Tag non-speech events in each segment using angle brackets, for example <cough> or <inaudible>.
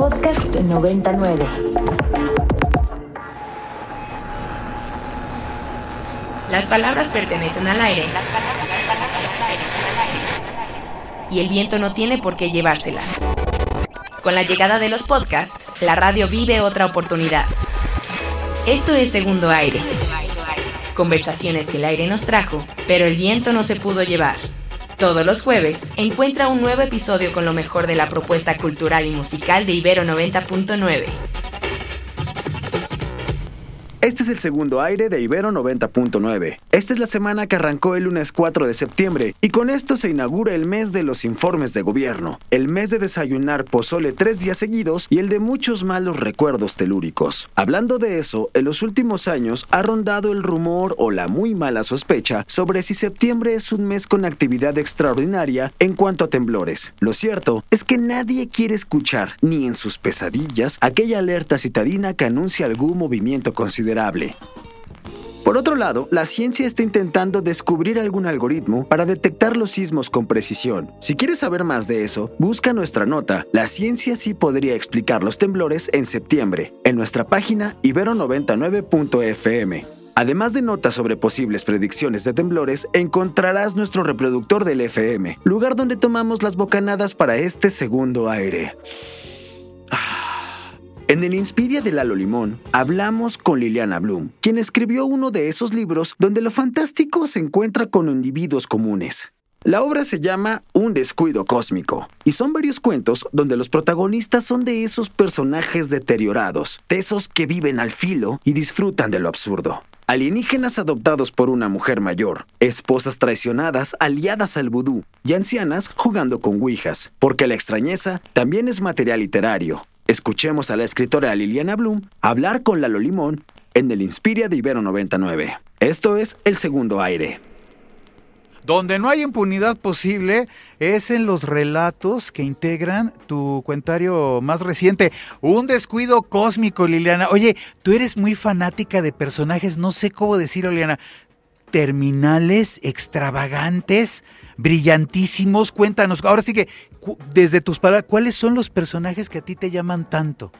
Podcast 99. Las palabras pertenecen al aire. Y el viento no tiene por qué llevárselas. Con la llegada de los podcasts, la radio vive otra oportunidad. Esto es Segundo Aire. Conversaciones que el aire nos trajo, pero el viento no se pudo llevar. Todos los jueves encuentra un nuevo episodio con lo mejor de la propuesta cultural y musical de Ibero 90.9. Este es el segundo aire de Ibero 90.9. Esta es la semana que arrancó el lunes 4 de septiembre y con esto se inaugura el mes de los informes de gobierno, el mes de desayunar pozole tres días seguidos y el de muchos malos recuerdos telúricos. Hablando de eso, en los últimos años ha rondado el rumor o la muy mala sospecha sobre si septiembre es un mes con actividad extraordinaria en cuanto a temblores. Lo cierto es que nadie quiere escuchar, ni en sus pesadillas, aquella alerta citadina que anuncia algún movimiento considerable por otro lado, la ciencia está intentando descubrir algún algoritmo para detectar los sismos con precisión. Si quieres saber más de eso, busca nuestra nota La ciencia sí podría explicar los temblores en septiembre, en nuestra página ibero99.fm. Además de notas sobre posibles predicciones de temblores, encontrarás nuestro reproductor del FM, lugar donde tomamos las bocanadas para este segundo aire. Ah. En el Inspiria de Lalo Limón hablamos con Liliana Bloom, quien escribió uno de esos libros donde lo fantástico se encuentra con individuos comunes. La obra se llama Un descuido cósmico y son varios cuentos donde los protagonistas son de esos personajes deteriorados, de esos que viven al filo y disfrutan de lo absurdo. Alienígenas adoptados por una mujer mayor, esposas traicionadas aliadas al vudú y ancianas jugando con ouijas, porque la extrañeza también es material literario Escuchemos a la escritora Liliana Bloom hablar con Lalo Limón en el Inspiria de Ibero 99. Esto es El Segundo Aire. Donde no hay impunidad posible es en los relatos que integran tu cuentario más reciente. Un descuido cósmico, Liliana. Oye, tú eres muy fanática de personajes, no sé cómo decirlo, Liliana, terminales, extravagantes, brillantísimos. Cuéntanos, ahora sí que desde tus palabras, ¿cuáles son los personajes que a ti te llaman tanto?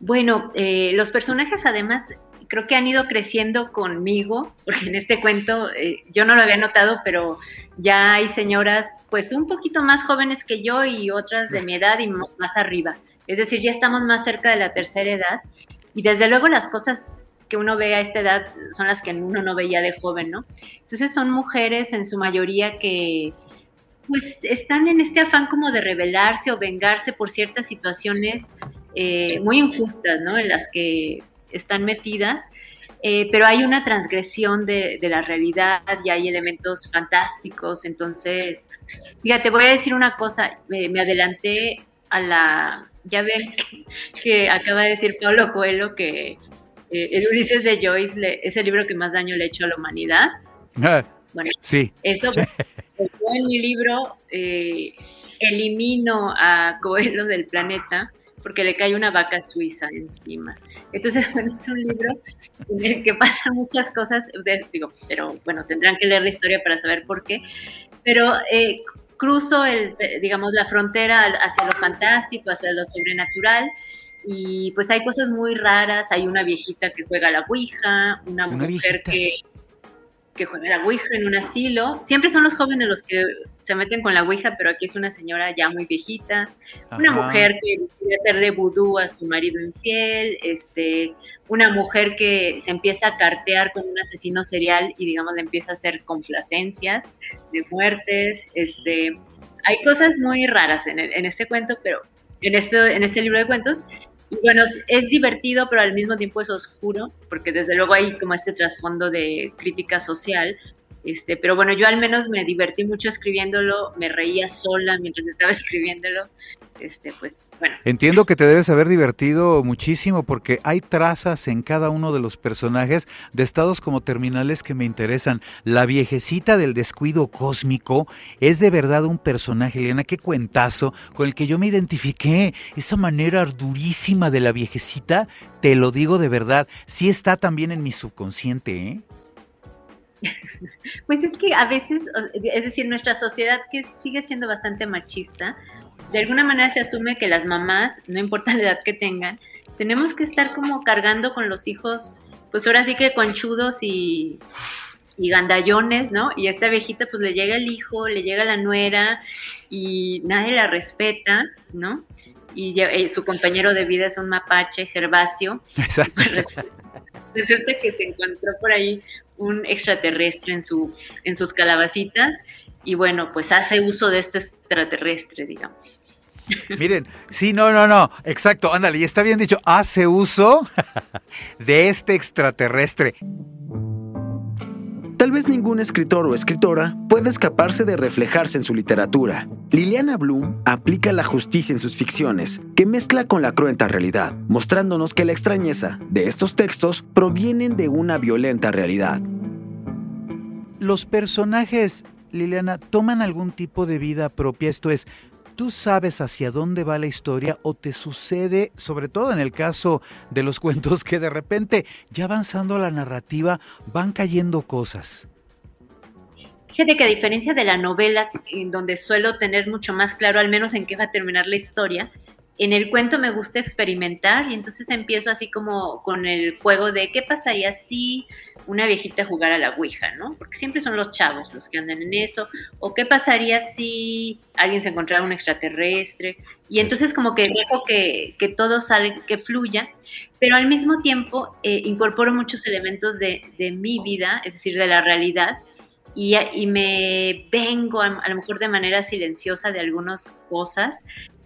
Bueno, eh, los personajes además creo que han ido creciendo conmigo, porque en este cuento eh, yo no lo había notado, pero ya hay señoras pues un poquito más jóvenes que yo y otras de mi edad y más arriba. Es decir, ya estamos más cerca de la tercera edad y desde luego las cosas que uno ve a esta edad son las que uno no veía de joven, ¿no? Entonces son mujeres en su mayoría que pues están en este afán como de rebelarse o vengarse por ciertas situaciones eh, muy injustas, ¿no? En las que están metidas, eh, pero hay una transgresión de, la realidad y hay elementos fantásticos, entonces, fíjate, voy a decir una cosa, me, adelanté a la, ya ven <laughs> que, acaba de decir Pablo Coelho que eh, el Ulises de Joyce es el libro que más daño le ha hecho a la humanidad. Ah, bueno, sí. eso <laughs> Pues en mi libro eh, elimino a Coelho del planeta porque le cae una vaca suiza encima. Entonces, <laughs> bueno, es un libro en el que pasan muchas cosas, digo, pero bueno, tendrán que leer la historia para saber por qué, pero eh, cruzo, el, digamos, la frontera hacia lo fantástico, hacia lo sobrenatural, y pues hay cosas muy raras, hay una viejita que juega a la Ouija, una, mujer que que juega la Ouija en un asilo. Siempre son los jóvenes los que se meten con la Ouija, pero aquí es una señora ya muy viejita, una mujer que quiere hacerle vudú a su marido infiel, este, una mujer que se empieza a cartear con un asesino serial y digamos le empieza a hacer complacencias de muertes, este, hay cosas muy raras en, en este cuento, pero en este, en este libro de cuentos, y bueno, es divertido, pero al mismo tiempo es oscuro, porque desde luego hay como este trasfondo de crítica social. Este, pero bueno, yo al menos me divertí mucho escribiéndolo, me reía sola mientras estaba <laughs> escribiéndolo. Este, pues Entiendo que te debes haber divertido muchísimo porque hay trazas en cada uno de los personajes de estados como terminales que me interesan. La viejecita del descuido cósmico es de verdad un personaje, Eliana, qué cuentazo con el que yo me identifiqué. Esa manera durísima de la viejecita, te lo digo de verdad, sí está también en mi subconsciente, ¿eh? <laughs> Pues es que a veces, es decir, nuestra sociedad que sigue siendo bastante machista, de alguna manera se asume que las mamás, no importa la edad que tengan, tenemos que estar como cargando con los hijos, pues ahora sí que conchudos y, y gandallones, ¿no? Y a esta viejita pues le llega el hijo, le llega la nuera y nadie la respeta, ¿no? Y eh, su compañero de vida es un mapache, Gervasio. <laughs> Exacto. Pues, resulta que se encontró por ahí un extraterrestre en, su, en sus calabacitas y bueno, pues hace uso de este extraterrestre, digamos. <laughs> Miren, sí, no, no, no, exacto, ándale, y está bien dicho, hace uso <laughs> de este extraterrestre. Tal vez ningún escritor o escritora pueda escaparse de reflejarse en su literatura. Liliana Bloom aplica la justicia en sus ficciones, que mezcla con la cruenta realidad, mostrándonos que la extrañeza de estos textos provienen de una violenta realidad. Los personajes, Liliana, toman algún tipo de vida propia, esto es, tú sabes hacia dónde va la historia o te sucede, sobre todo en el caso de los <laughs> cuentos, que de repente, ya avanzando la narrativa, van cayendo cosas. Fíjate que a diferencia de la novela, en donde suelo tener mucho más claro al menos en qué va a terminar la historia, en el cuento me gusta experimentar y entonces empiezo así como con el juego de qué pasaría si una viejita jugara a la Ouija, ¿no? Porque siempre son los chavos los que andan en eso. O qué pasaría si alguien se encontrara un extraterrestre. Y entonces como que dejo que, todo salga, que fluya, pero al mismo tiempo eh, incorporo muchos elementos de, mi vida, es decir, de la realidad, y, y me vengo a, a, lo mejor de manera silenciosa de algunas cosas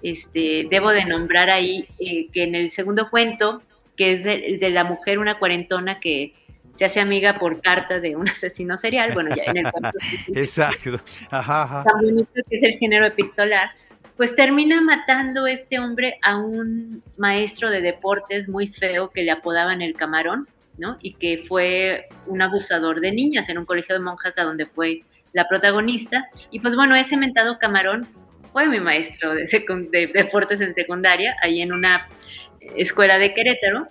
este, debo de nombrar ahí eh, que en el segundo cuento, que es de, de, la mujer, una cuarentona que se hace amiga por carta de un <laughs> asesino serial, bueno, ya en el cuento. <laughs> Exacto. Ajá, Tan bonito que es el género epistolar, pues termina matando este hombre a un maestro de deportes muy feo que le apodaban el camarón, ¿no? Y que fue un abusador de niñas en un colegio de monjas a donde fue la protagonista. Y pues bueno, ese mentado camarón fue mi maestro de, de, deportes en secundaria, ahí en una escuela de Querétaro,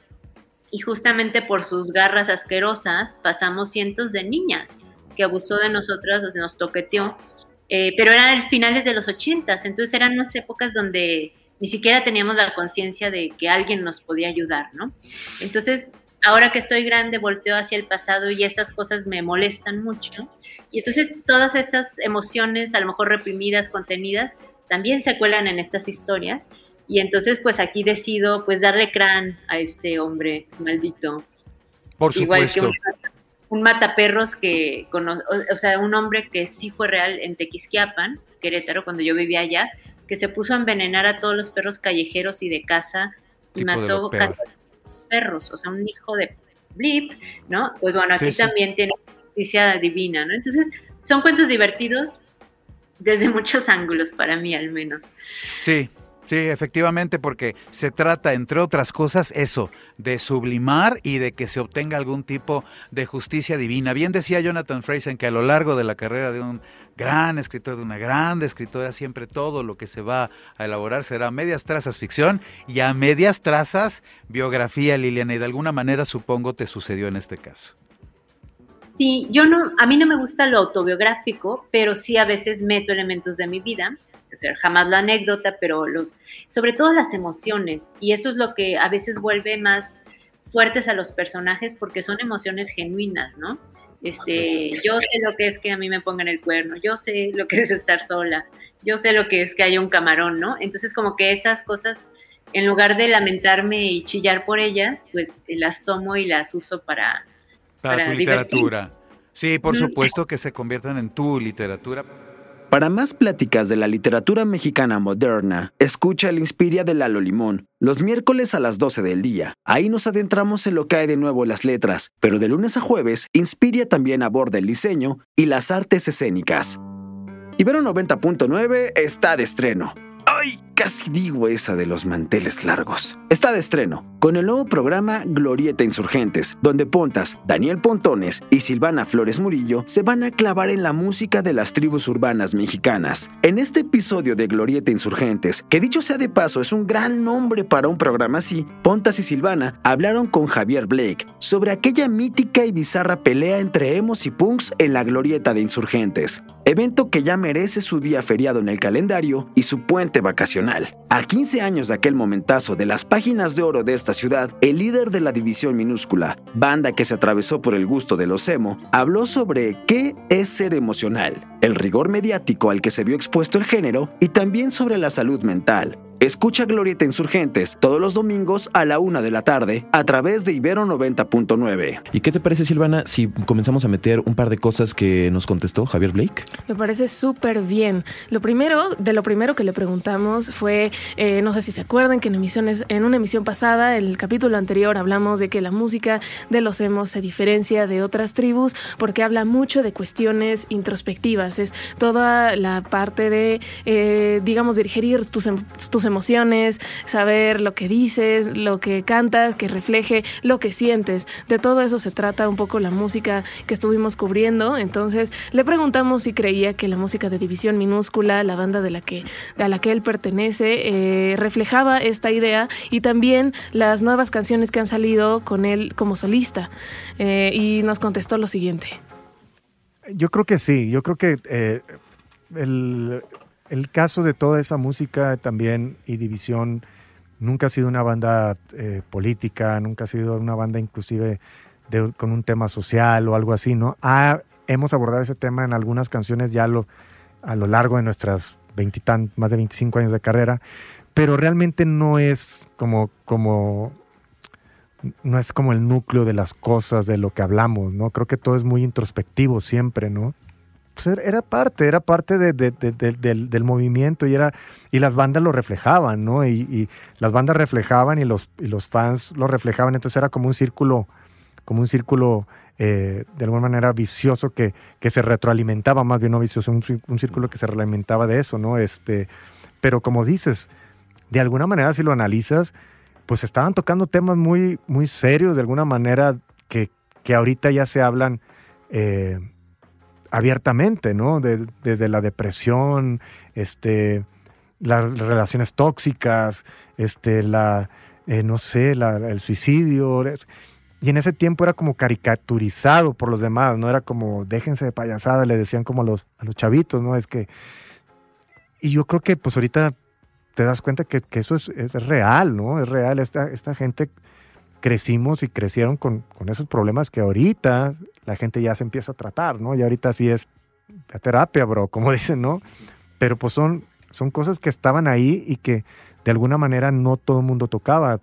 y justamente por sus garras asquerosas pasamos cientos de niñas que abusó de nosotras, se nos toqueteó, eh, pero eran finales de los ochentas, entonces eran unas épocas donde ni siquiera teníamos la conciencia de que alguien nos podía ayudar, ¿no? Entonces, ahora que estoy grande, volteo hacia el pasado y esas cosas me molestan mucho. Y entonces todas estas emociones, a lo mejor reprimidas, contenidas, también se cuelan en estas historias. Y entonces, pues aquí decido, pues darle crán a este hombre maldito. Por supuesto. Igual que un, mataperros que, o, sea, un hombre que sí fue real en Tequisquiapan, Querétaro, cuando yo vivía allá, que se puso a envenenar a todos los perros callejeros y de casa y mató casi perros, o sea, un hijo de blip, ¿no? Pues bueno, aquí también tiene justicia divina, ¿no? Entonces, son cuentos divertidos, desde muchos ángulos, para mí al menos. Sí, Sí, efectivamente, porque se trata, entre otras cosas, eso, de sublimar y de que se obtenga algún tipo de justicia divina. Bien decía Jonathan Fraser que a lo largo de la carrera de un gran escritor, de una grande escritora, siempre todo lo que se va a elaborar será a medias trazas ficción y a medias trazas biografía, Liliana, y de alguna manera supongo te sucedió en este caso. Sí, yo no, a mí no me gusta lo autobiográfico, pero sí a veces meto elementos de mi vida, o sea, jamás la anécdota, pero los, sobre todo las emociones, y eso es lo que a veces vuelve más fuertes a los personajes porque son emociones genuinas, ¿no? Este, yo sé lo que es que a mí me pongan el cuerno, yo sé lo que es estar sola, yo sé lo que es que haya un camarón, ¿no? Entonces como que esas cosas, en lugar de lamentarme y chillar por ellas, pues las tomo y las uso para, para, tu literatura. Sí, por supuesto que se conviertan en tu literatura. Para más pláticas de la literatura mexicana moderna, escucha el Inspiria de Lalo Limón, los miércoles a las 12 del día. Ahí nos adentramos en lo que hay de nuevo en las letras, pero de lunes a jueves, Inspiria también aborda el diseño y las artes escénicas. Ibero 90.9 está de estreno. ¡Ay! casi digo esa de los manteles largos. Está de estreno, con el nuevo programa Glorieta Insurgentes, donde Pontas, Daniel Pontones y Silvana Flores Murillo se van a clavar en la música de las tribus urbanas mexicanas. En este episodio de Glorieta Insurgentes, que dicho sea de paso es un gran nombre para un programa así, Pontas y Silvana hablaron con Javier Blake sobre aquella mítica y bizarra pelea entre emos y punks en la Glorieta de Insurgentes evento que ya merece su día feriado en el calendario y su puente vacacional. A 15 años de aquel momentazo de las páginas de oro de esta ciudad, el líder de la división minúscula, banda que se atravesó por el gusto de los emo, habló sobre qué es ser emocional, el rigor mediático al que se vio expuesto el género y también sobre la salud mental, Escucha Glorieta Insurgentes todos los domingos a la una de la tarde a través de Ibero 90.9. ¿Y qué te parece, Silvana, si comenzamos a meter un par de cosas que nos contestó Javier Blake? Me parece súper bien. Lo primero, de lo primero que le preguntamos fue, eh, no sé si se acuerdan que en emisiones, en una emisión pasada, en el capítulo anterior, hablamos de que la música de los emos se diferencia de otras tribus porque habla mucho de cuestiones introspectivas. Es toda la parte de, eh, digamos, digerir tus, em, tus emociones, saber lo que dices, lo que cantas, que refleje lo que sientes. De todo eso se trata un poco la música que estuvimos cubriendo. Entonces le preguntamos si creía que la música de División Minúscula, la banda de la que, a la que él pertenece, eh, reflejaba esta idea y también las nuevas canciones que han salido con él como solista. Eh, y nos contestó lo siguiente. Yo creo que sí, yo creo que eh, el, el caso de toda esa música también y División nunca ha sido una banda eh, política, nunca ha sido una banda inclusive con un tema social o algo así, ¿no? hemos abordado ese tema en algunas canciones ya lo, a lo largo de nuestras más de 25 años de carrera, pero realmente no es como, como, no es como el núcleo de las cosas, de lo que hablamos, ¿no? Creo que todo es muy introspectivo siempre, ¿no? Pues era parte, era parte del, movimiento y, era, y las bandas lo reflejaban, ¿no? Y, las bandas reflejaban y los, los fans lo reflejaban, entonces era como un círculo, como un círculo eh, de alguna manera vicioso que, que, se retroalimentaba, más bien no vicioso, un, un, círculo que se realimentaba de eso, ¿no? Este, pero como dices, de alguna manera si lo analizas, pues estaban tocando temas muy, muy serios, de alguna manera que, que ahorita ya se hablan. Eh, abiertamente, ¿no? desde la depresión, este, las relaciones tóxicas, este, la, eh, no sé, el suicidio. Y en ese tiempo era como caricaturizado por los demás, ¿no? Era como, déjense de payasada, le decían como a los, a los chavitos, ¿no? Es que... Y yo creo que pues ahorita te das cuenta que, eso es, real, ¿no? Es real. Esta, esta gente crecimos y crecieron con, con, esos problemas que ahorita la gente ya se empieza a tratar, ¿no? Y ahorita sí es la terapia, bro, como <laughs> dicen, ¿no? Pero pues son, son cosas que estaban ahí y que de alguna manera no todo el mundo tocaba.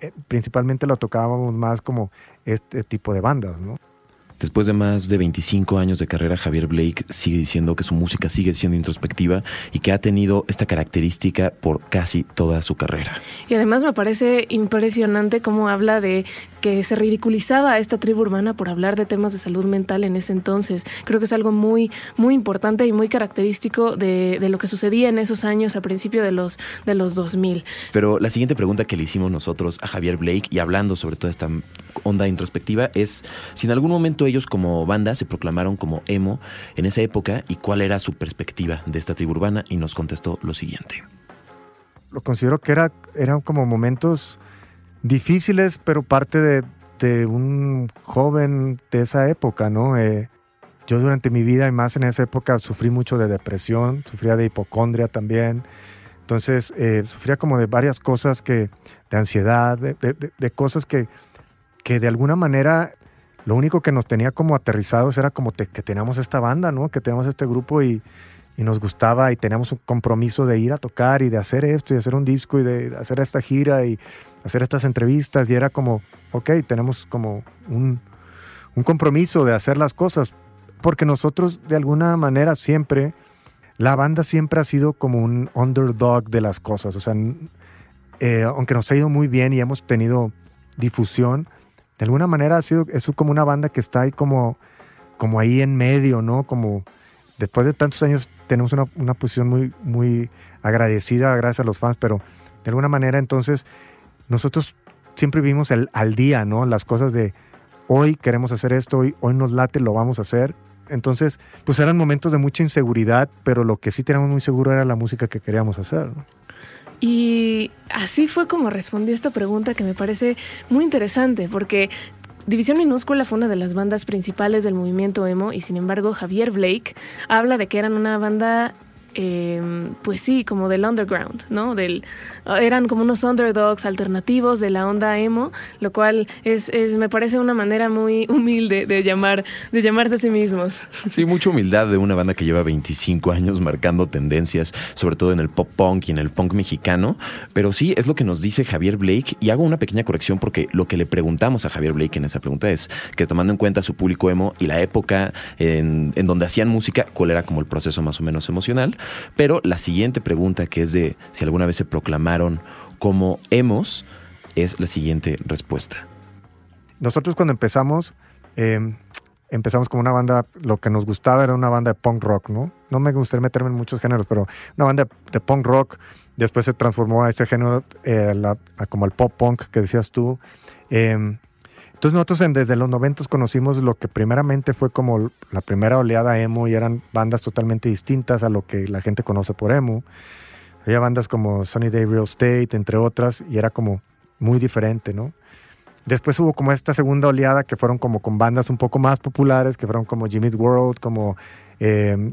Eh, principalmente lo tocábamos más como este tipo de bandas, ¿no? Después de más de 25 años de carrera, Javier Blake sigue diciendo que su música sigue siendo introspectiva y que ha tenido esta característica por casi toda su carrera. Y además me parece impresionante cómo habla de que se ridiculizaba a esta tribu urbana por hablar de temas de salud mental en ese entonces. Creo que es algo muy, muy importante y muy característico de, lo que sucedía en esos años a principio de los, de los 2000. Pero la siguiente pregunta que le hicimos nosotros a Javier Blake y hablando sobre toda esta onda introspectiva es si en algún momento ellos como banda se proclamaron como emo en esa época y cuál era su perspectiva de esta tribu urbana y nos contestó lo siguiente. Lo considero que era, eran como momentos difíciles, pero parte de, un joven de esa época, ¿no? Eh, yo durante mi vida y más en esa época sufrí mucho de depresión, sufría de hipocondria también. Entonces, eh, sufría como de varias cosas que, de ansiedad, de, cosas que, que de alguna manera lo único que nos tenía como aterrizados era como que teníamos esta banda, ¿no? Que teníamos este grupo y, nos gustaba y teníamos un compromiso de ir a tocar y de hacer esto y hacer un disco y de hacer esta gira y hacer estas entrevistas. Y era como, ok, tenemos como un, un compromiso de hacer las cosas, porque nosotros de alguna manera siempre, la banda siempre ha sido como un underdog de las cosas, o sea, eh, aunque nos ha ido muy bien y hemos tenido difusión, de alguna manera ha sido, es como una banda que está ahí como, como ahí en medio, ¿no? Como después de tantos años tenemos una, una posición muy, muy agradecida gracias a los fans, pero de alguna manera entonces nosotros siempre vivimos el, al día, ¿no? Las cosas de hoy queremos hacer esto, hoy, hoy nos late, lo vamos a hacer. Entonces, pues eran momentos de mucha inseguridad, pero lo que sí teníamos muy seguro era la música que queríamos hacer. ¿no? Y así fue como respondí a esta pregunta que me parece muy interesante, porque División Minúscula fue una de las bandas principales del movimiento emo y sin embargo Javier Blake habla de que eran una banda eh, pues sí, como del underground, ¿no? Del, eran como unos underdogs alternativos de la onda emo, lo cual es, es me parece una manera muy humilde de, llamar, de llamarse a sí mismos. Sí, mucha humildad de una banda que lleva 25 años marcando tendencias, sobre todo en el pop punk y en el punk mexicano. Pero sí, es lo que nos dice Javier Blake y hago una pequeña corrección porque lo que le preguntamos a Javier Blake en esa pregunta es que tomando en cuenta su público emo y la época en, en donde hacían música, cuál era como el proceso más o menos emocional. Pero la siguiente pregunta, que es de si alguna vez se proclamaron como emos, es la siguiente respuesta. Nosotros cuando empezamos, eh, empezamos como una banda, lo que nos gustaba era una banda de punk rock, ¿no? No me gustaría meterme en muchos géneros, pero una banda de punk rock, después se transformó a ese género, eh, la, a como el pop punk que decías tú. Eh, entonces nosotros en, desde los 90 conocimos lo que primeramente fue como la primera oleada emo y eran bandas totalmente distintas a lo que la gente conoce por emo. Había bandas como Sunny Day Real Estate, entre otras, y era como muy diferente, ¿no? Después hubo como esta segunda oleada que fueron como con bandas un poco más populares, que fueron como Jimmy World, como eh,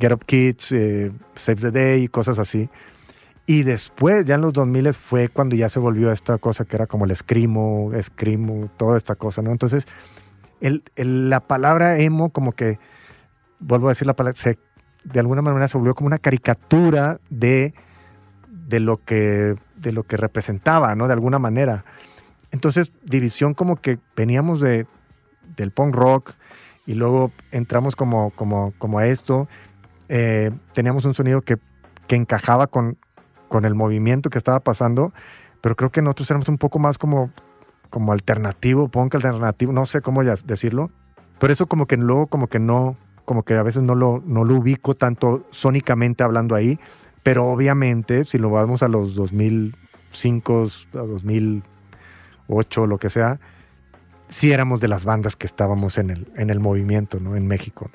Get Up Kids, eh, Save the Day, cosas así. Y después, ya en los 2000 fue cuando ya se volvió esta cosa que era como el screamo, screamo, toda esta cosa, ¿no? Entonces, el, la palabra emo como que, vuelvo a decir la palabra, de alguna manera se volvió como una caricatura de, de, lo que, de lo que representaba, ¿no? De alguna manera. Entonces, División como que veníamos de, del punk rock y luego entramos como, como, como a esto. Eh, teníamos un sonido que, que encajaba con, con el movimiento que estaba pasando, pero creo que nosotros éramos un poco más como, como alternativo, punk alternativo, no sé cómo ya decirlo, pero eso como que luego como que no, como que a veces no lo, no lo ubico tanto sónicamente hablando ahí, pero obviamente si lo vamos a los 2005, a 2008, lo que sea, sí éramos de las bandas que estábamos en el, en el movimiento, ¿no? En México.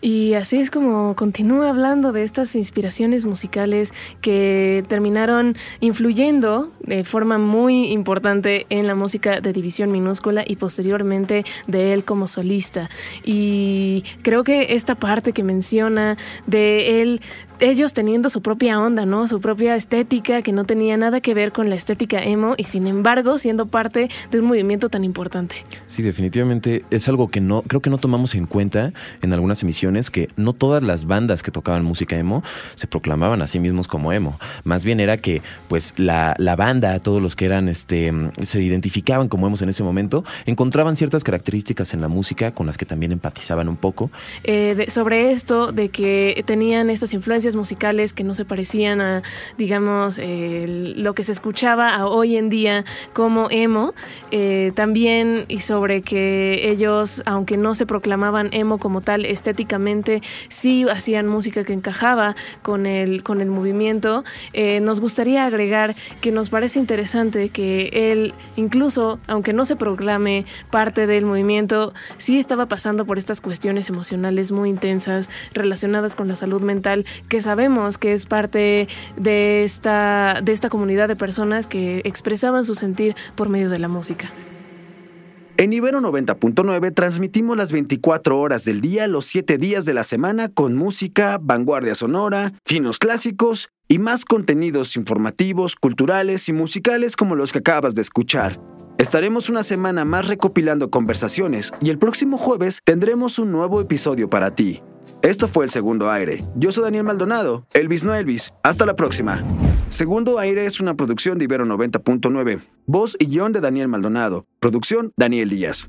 Y así es como continúa hablando de estas inspiraciones musicales que terminaron influyendo de forma muy importante en la música de División Minúscula y posteriormente de él como solista. Y creo que esta parte que menciona de él ellos teniendo su propia onda, ¿no? Su propia estética que no tenía nada que ver con la estética emo y sin embargo siendo parte de un movimiento tan importante. Sí, definitivamente es algo que no creo que no tomamos en cuenta en algunas emisiones que no todas las bandas que tocaban música emo se proclamaban a sí mismos como emo. Más bien era que pues la, la banda, todos los que eran este se identificaban como emos en ese momento, encontraban ciertas características en la música con las que también empatizaban un poco. Eh, de, sobre esto de que tenían estas influencias musicales que no se parecían a, digamos, eh, lo que se escuchaba a hoy en día como emo. Eh, también y sobre que ellos, aunque no se proclamaban emo como tal estéticamente, sí hacían música que encajaba con el, con el movimiento. Eh, nos gustaría agregar que nos parece interesante que él, incluso aunque no se proclame parte del movimiento, sí estaba pasando por estas cuestiones emocionales muy intensas relacionadas con la salud mental que sabemos que es parte de esta, de esta comunidad de personas que expresaban su sentir por medio de la música. En Ibero 90.9 transmitimos las 24 horas del día, los 7 días de la semana, con música, vanguardia sonora, finos clásicos y más contenidos informativos, culturales y musicales como los que acabas de escuchar. Estaremos una semana más recopilando conversaciones y el próximo jueves tendremos un nuevo episodio para ti. Esto fue el Segundo Aire. Yo soy Daniel Maldonado, Elvis no Elvis. Hasta la próxima. Segundo Aire es una producción de Ibero 90.9. Voz y guion de Daniel Maldonado. Producción Daniel Díaz.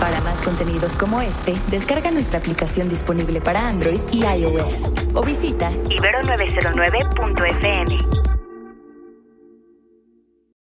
Para más contenidos como este, descarga nuestra aplicación disponible para Android y iOS o visita ibero909.fm.